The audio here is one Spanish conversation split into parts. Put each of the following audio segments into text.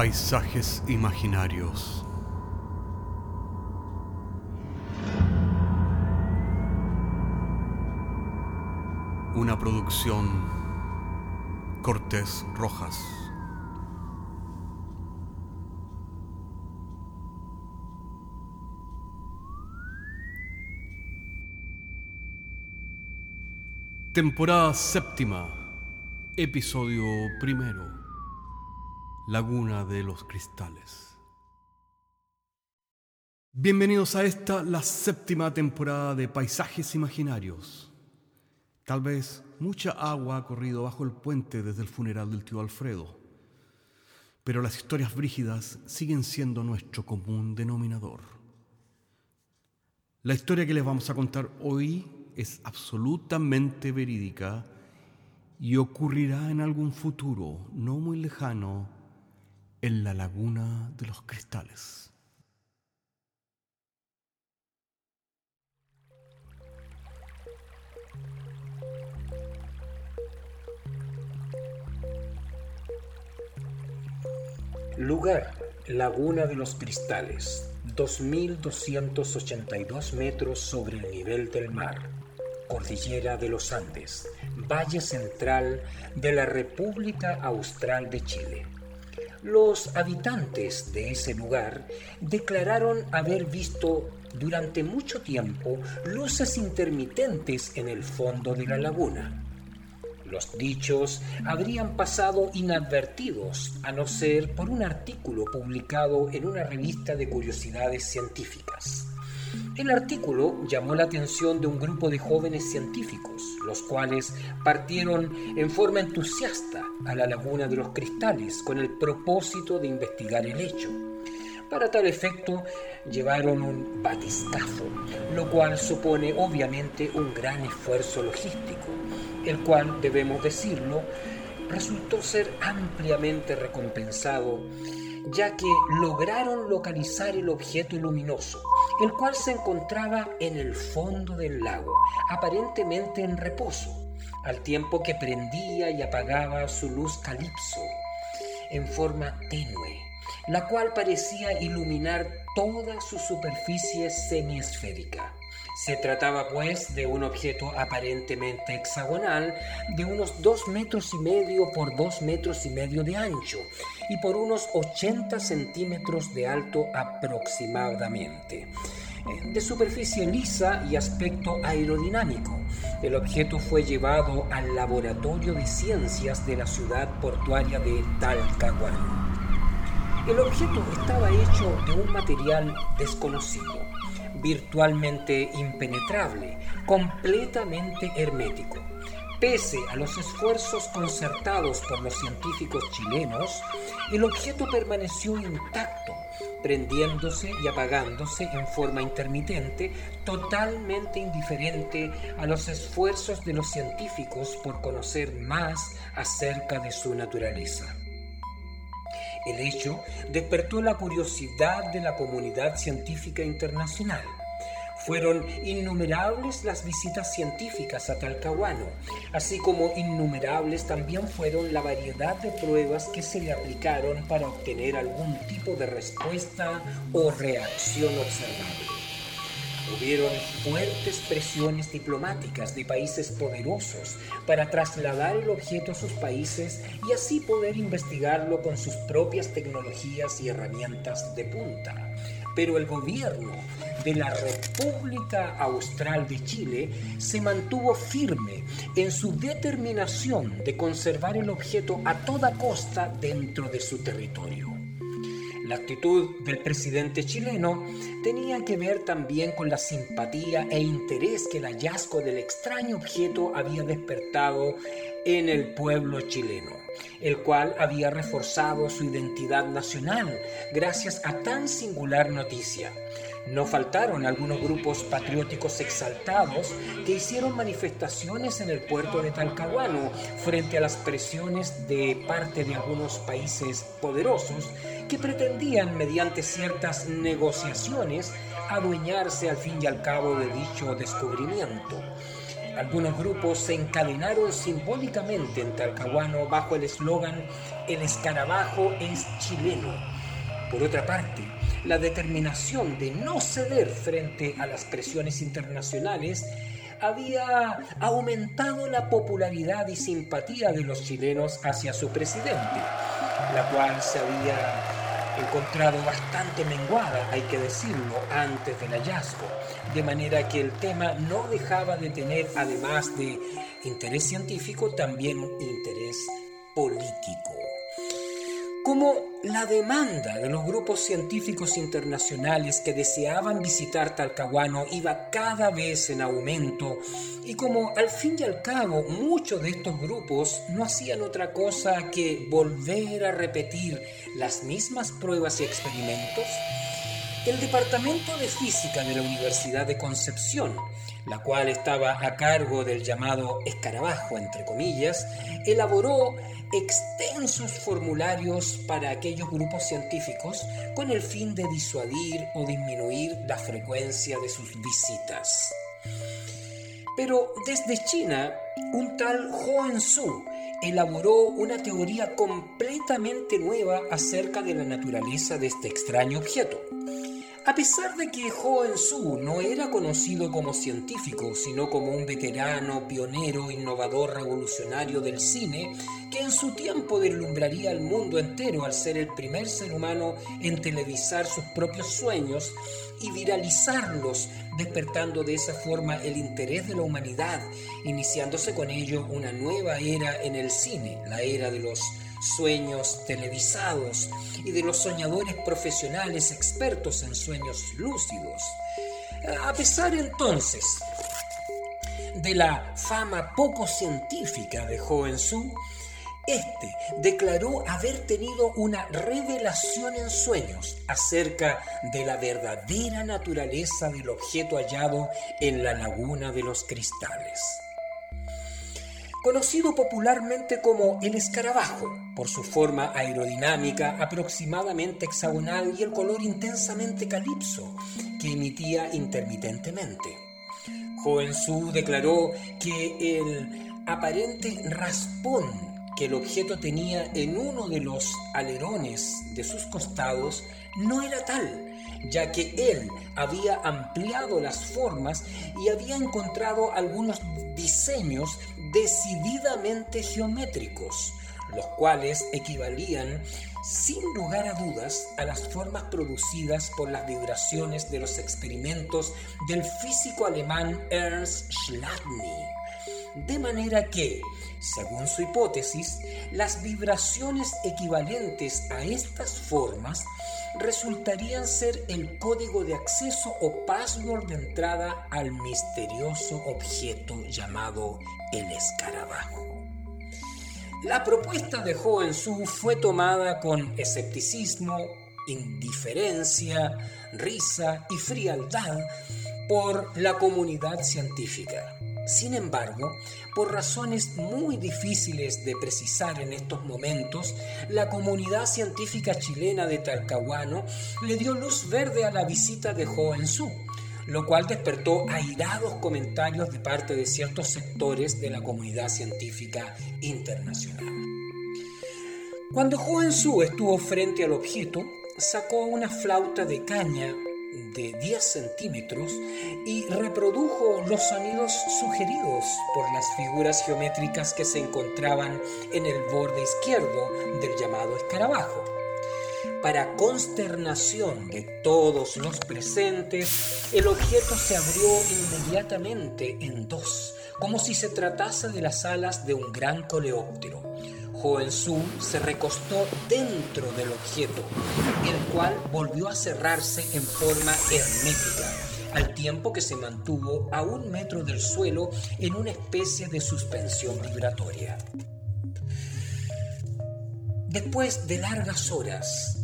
Paisajes imaginarios. Una producción Cortés Rojas. Temporada séptima, episodio primero, Laguna de los Cristales. Bienvenidos a esta, la séptima temporada de Paisajes Imaginarios. Tal vez mucha agua ha corrido bajo el puente desde el funeral del tío Alfredo, pero las historias brígidas siguen siendo nuestro común denominador. La historia que les vamos a contar hoy es absolutamente verídica y ocurrirá en algún futuro no muy lejano en la laguna de los cristales. Lugar, Laguna de los Cristales, 2.282 metros sobre el nivel del mar. Cordillera de los Andes, Valle Central de la República Austral de Chile. Los habitantes de ese lugar declararon haber visto durante mucho tiempo luces intermitentes en el fondo de la laguna. Los dichos habrían pasado inadvertidos a no ser por un artículo publicado en una revista de curiosidades científicas. El artículo llamó la atención de un grupo de jóvenes científicos, los cuales partieron en forma entusiasta a la laguna de los cristales con el propósito de investigar el hecho. Para tal efecto llevaron un batiscafo, lo cual supone obviamente un gran esfuerzo logístico, el cual, debemos decirlo, resultó ser ampliamente recompensado ya que lograron localizar el objeto luminoso, el cual se encontraba en el fondo del lago, aparentemente en reposo, al tiempo que prendía y apagaba su luz calipso en forma tenue, la cual parecía iluminar toda su superficie semiesférica. Se trataba pues de un objeto aparentemente hexagonal de unos 2 metros y medio por 2 metros y medio de ancho y por unos 80 centímetros de alto aproximadamente eh, de superficie lisa y aspecto aerodinámico. El objeto fue llevado al Laboratorio de Ciencias de la ciudad portuaria de Talcahuano. El objeto estaba hecho de un material desconocido virtualmente impenetrable, completamente hermético. Pese a los esfuerzos concertados por los científicos chilenos, el objeto permaneció intacto, prendiéndose y apagándose en forma intermitente, totalmente indiferente a los esfuerzos de los científicos por conocer más acerca de su naturaleza. El hecho despertó la curiosidad de la comunidad científica internacional. Fueron innumerables las visitas científicas a Talcahuano, así como innumerables también fueron la variedad de pruebas que se le aplicaron para obtener algún tipo de respuesta o reacción observable. Hubieron fuertes presiones diplomáticas de países poderosos para trasladar el objeto a sus países y así poder investigarlo con sus propias tecnologías y herramientas de punta. Pero el gobierno de la República Austral de Chile se mantuvo firme en su determinación de conservar el objeto a toda costa dentro de su territorio. La actitud del presidente chileno tenía que ver también con la simpatía e interés que el hallazgo del extraño objeto había despertado en el pueblo chileno, el cual había reforzado su identidad nacional gracias a tan singular noticia. No faltaron algunos grupos patrióticos exaltados que hicieron manifestaciones en el puerto de Talcahuano frente a las presiones de parte de algunos países poderosos que pretendían mediante ciertas negociaciones adueñarse al fin y al cabo de dicho descubrimiento. Algunos grupos se encadenaron simbólicamente en Talcahuano bajo el eslogan El escarabajo es chileno. Por otra parte, la determinación de no ceder frente a las presiones internacionales había aumentado la popularidad y simpatía de los chilenos hacia su presidente, la cual se había encontrado bastante menguada, hay que decirlo, antes del hallazgo, de manera que el tema no dejaba de tener, además de interés científico, también interés político como la demanda de los grupos científicos internacionales que deseaban visitar Talcahuano iba cada vez en aumento y como al fin y al cabo muchos de estos grupos no hacían otra cosa que volver a repetir las mismas pruebas y experimentos, el Departamento de Física de la Universidad de Concepción, la cual estaba a cargo del llamado escarabajo, entre comillas, elaboró extensos formularios para aquellos grupos científicos con el fin de disuadir o disminuir la frecuencia de sus visitas. Pero desde China, un tal Su elaboró una teoría completamente nueva acerca de la naturaleza de este extraño objeto. A pesar de que Su no era conocido como científico, sino como un veterano, pionero, innovador, revolucionario del cine, que en su tiempo deslumbraría al mundo entero al ser el primer ser humano en televisar sus propios sueños y viralizarlos, despertando de esa forma el interés de la humanidad, iniciándose con ello una nueva era en el cine, la era de los sueños televisados y de los soñadores profesionales expertos en sueños lúcidos. A pesar entonces de la fama poco científica de Su, este declaró haber tenido una revelación en sueños acerca de la verdadera naturaleza del objeto hallado en la laguna de los cristales conocido popularmente como el escarabajo, por su forma aerodinámica aproximadamente hexagonal y el color intensamente calipso que emitía intermitentemente. Su declaró que el aparente raspón que el objeto tenía en uno de los alerones de sus costados no era tal, ya que él había ampliado las formas y había encontrado algunos diseños decididamente geométricos, los cuales equivalían sin lugar a dudas a las formas producidas por las vibraciones de los experimentos del físico alemán Ernst Schladny. De manera que, según su hipótesis, las vibraciones equivalentes a estas formas resultarían ser el código de acceso o password de entrada al misterioso objeto llamado el escarabajo. La propuesta de Su fue tomada con escepticismo, indiferencia, risa y frialdad por la comunidad científica. Sin embargo, por razones muy difíciles de precisar en estos momentos, la comunidad científica chilena de Talcahuano le dio luz verde a la visita de Su, lo cual despertó airados comentarios de parte de ciertos sectores de la comunidad científica internacional. Cuando Su estuvo frente al objeto, sacó una flauta de caña de 10 centímetros y reprodujo los sonidos sugeridos por las figuras geométricas que se encontraban en el borde izquierdo del llamado escarabajo. Para consternación de todos los presentes, el objeto se abrió inmediatamente en dos, como si se tratase de las alas de un gran coleóptero Se recostó dentro del objeto, el cual volvió a cerrarse en forma hermética, al tiempo que se mantuvo a un metro del suelo en una especie de suspensión vibratoria. Después de largas horas,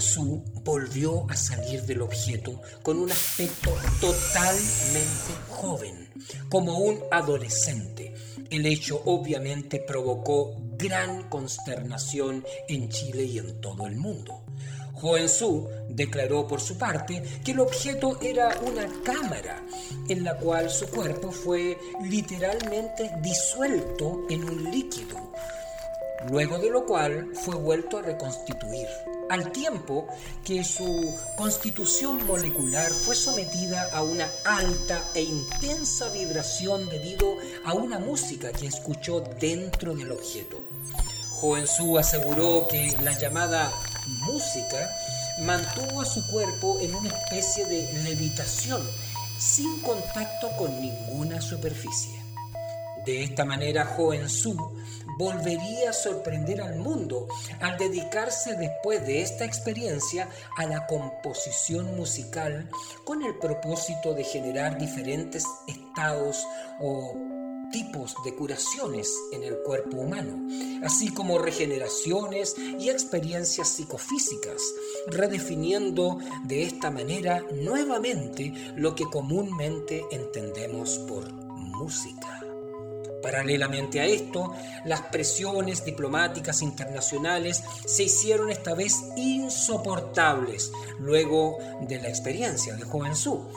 Su volvió a salir del objeto con un aspecto totalmente joven, como un adolescente. El hecho obviamente provocó gran consternación en Chile y en todo el mundo. Su declaró por su parte que el objeto era una cámara en la cual su cuerpo fue literalmente disuelto en un líquido, luego de lo cual fue vuelto a reconstituir, al tiempo que su constitución molecular fue sometida a una alta e intensa vibración debido a una música que escuchó dentro del objeto. Su aseguró que la llamada música mantuvo a su cuerpo en una especie de levitación, sin contacto con ninguna superficie. De esta manera, Su volvería a sorprender al mundo al dedicarse después de esta experiencia a la composición musical con el propósito de generar diferentes estados o tipos de curaciones en el cuerpo humano, así como regeneraciones y experiencias psicofísicas, redefiniendo de esta manera nuevamente lo que comúnmente entendemos por música. Paralelamente a esto, las presiones diplomáticas internacionales se hicieron esta vez insoportables luego de la experiencia de Su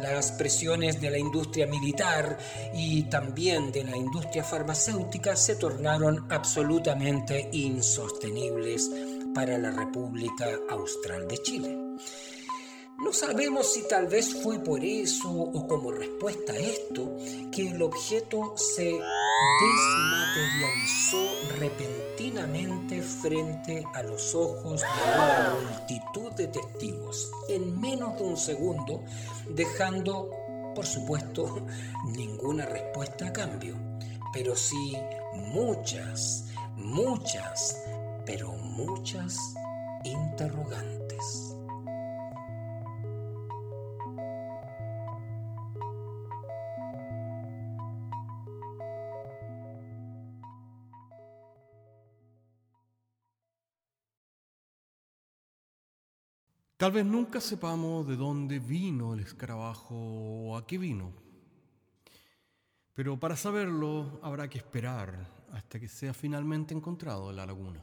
las presiones de la industria militar y también de la industria farmacéutica se tornaron absolutamente insostenibles para la República Austral de Chile. No sabemos si tal vez fue por eso o como respuesta a esto que el objeto se desmaterializó repentinamente frente a los ojos de una multitud de testigos en menos de un segundo, dejando, por supuesto, ninguna respuesta a cambio, pero sí muchas, muchas, pero muchas interrogantes. Tal vez nunca sepamos de dónde vino el escarabajo o a qué vino. Pero para saberlo habrá que esperar hasta que sea finalmente encontrado en la laguna.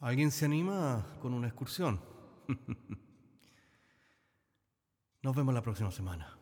¿Alguien se anima con una excursión? Nos vemos la próxima semana.